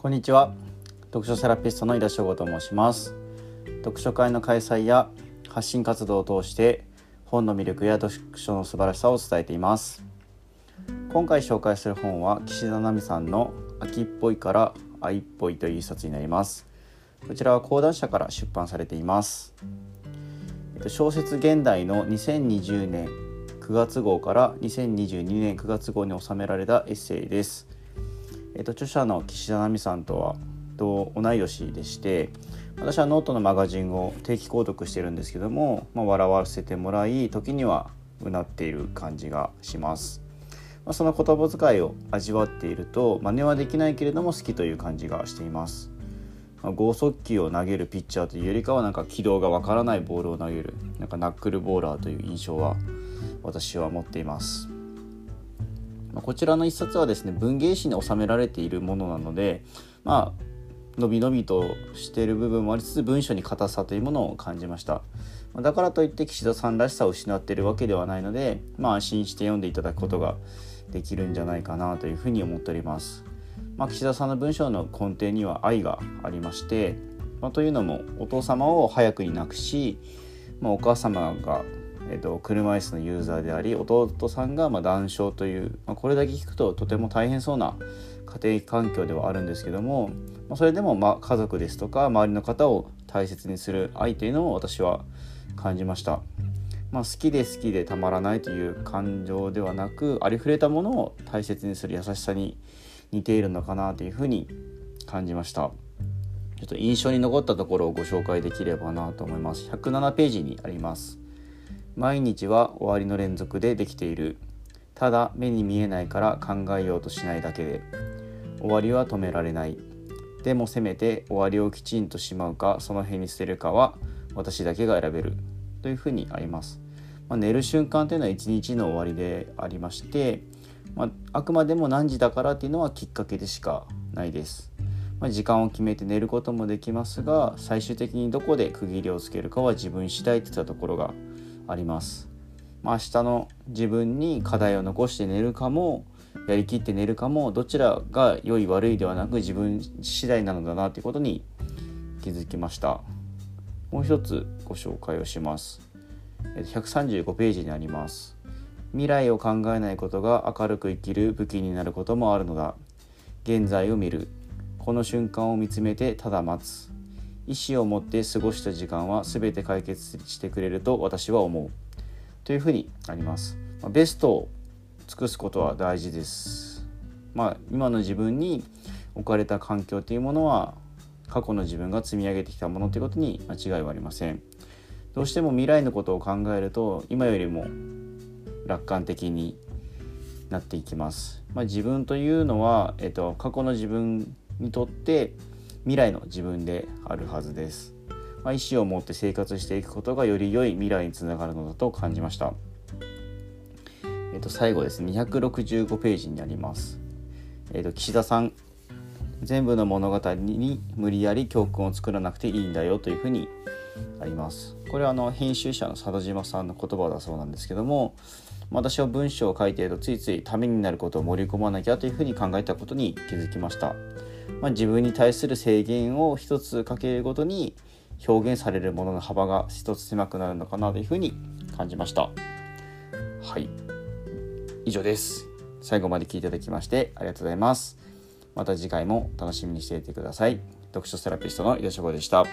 こんにちは。読書セラピストの井田翔吾と申します。読書会の開催や発信活動を通して本の魅力や読書の素晴らしさを伝えています。今回紹介する本は岸田奈美さんの秋っぽいから愛っぽいという一冊になります。こちらは講談社から出版されています。小説現代の2020年9月号から2022年9月号に収められたエッセイです。えっと、著者の岸田奈美さんとは同い年でして私はノートのマガジンを定期購読してるんですけども、まあ、笑わせてもらい時にはうなっている感じがします。まあ、その言葉遣いを味わっていると真似はできないけれども好きという感じがしています。ま、剛速球を投げるピッチャーというよりかはなんか軌道がわからないボールを投げるなんかナックルボーラーという印象は私は持っています。こちらの一冊はですね文芸誌に収められているものなのでまあのびのびとしている部分もありつつ文章に硬さというものを感じました。だからといって岸田さんらしさを失っているわけではないのでまあ安心して読んでいただくことができるんじゃないかなというふうに思っております、まあ、岸田さんの文章の根底には愛がありまして、まあ、というのもお父様を早くに亡くし、まあ、お母様がえーと、車椅子のユーザーであり弟さんがまあ断症という、まあ、これだけ聞くととても大変そうな家庭環境ではあるんですけども、まあ、それでもま家族ですとか周りの方を大切にする愛というのを私は感じました。まあ、好きで好きでたまらないという感情ではなくありふれたものを大切にする優しさに似ているのかなというふうに感じました。ちょっと印象に残ったところをご紹介できればなと思います。107ページにあります。毎日は終わりの連続でできている。ただ目に見えないから考えようとしないだけで。終わりは止められない。でもせめて終わりをきちんとしまうかその辺に捨てるかは私だけが選べる。というふうにあります、まあ、寝る瞬間というのは一日の終わりでありまして、まあ、あくまでも何時だからっていうのはきっかけでしかないです。まあ、時間を決めて寝ることもできますが最終的にどこで区切りをつけるかは自分次第っていったところがあります。まあ、明日の自分に課題を残して寝るかもやりきって寝るかもどちらが良い悪いではなく自分次第なのだなということに気づきました。もう一つご紹介をします。135ページにあります。未来を考えないことが明るく生きる武器になることもあるのだ。現在を見る。この瞬間を見つめてただ待つ。意思を持って過ごした時間は全て解決してくれると私は思うというふうにあります。ベストを尽くすことは大事です。まあ、今の自分に置かれた環境というものは過去の自分が積み上げてきたものということに間違いはありません。どうしても未来のことを考えると今よりも楽観的になっていきます。まあ、自分というのは、えっと、過去の自分にとって未来の自分であるはずです、まあ、意思を持って生活していくことがより良い未来につながるのだと感じました。えっと最後です。265ページになります。えっと岸田さん全部の物語に無理やり教訓を作らなくていいんだよというふうにあります。これはあの編集者の佐渡島さんの言葉だそうなんですけども私は文章を書いているとついついためになることを盛り込まなきゃというふうに考えたことに気づきました。まあ、自分に対する制限を一つかけるごとに表現されるものの幅が一つ狭くなるのかなというふうに感じました。はい。以上です。最後まで聞いていただきましてありがとうございます。また次回も楽しみにしていてください。読書セラピストの井田翔吾でした。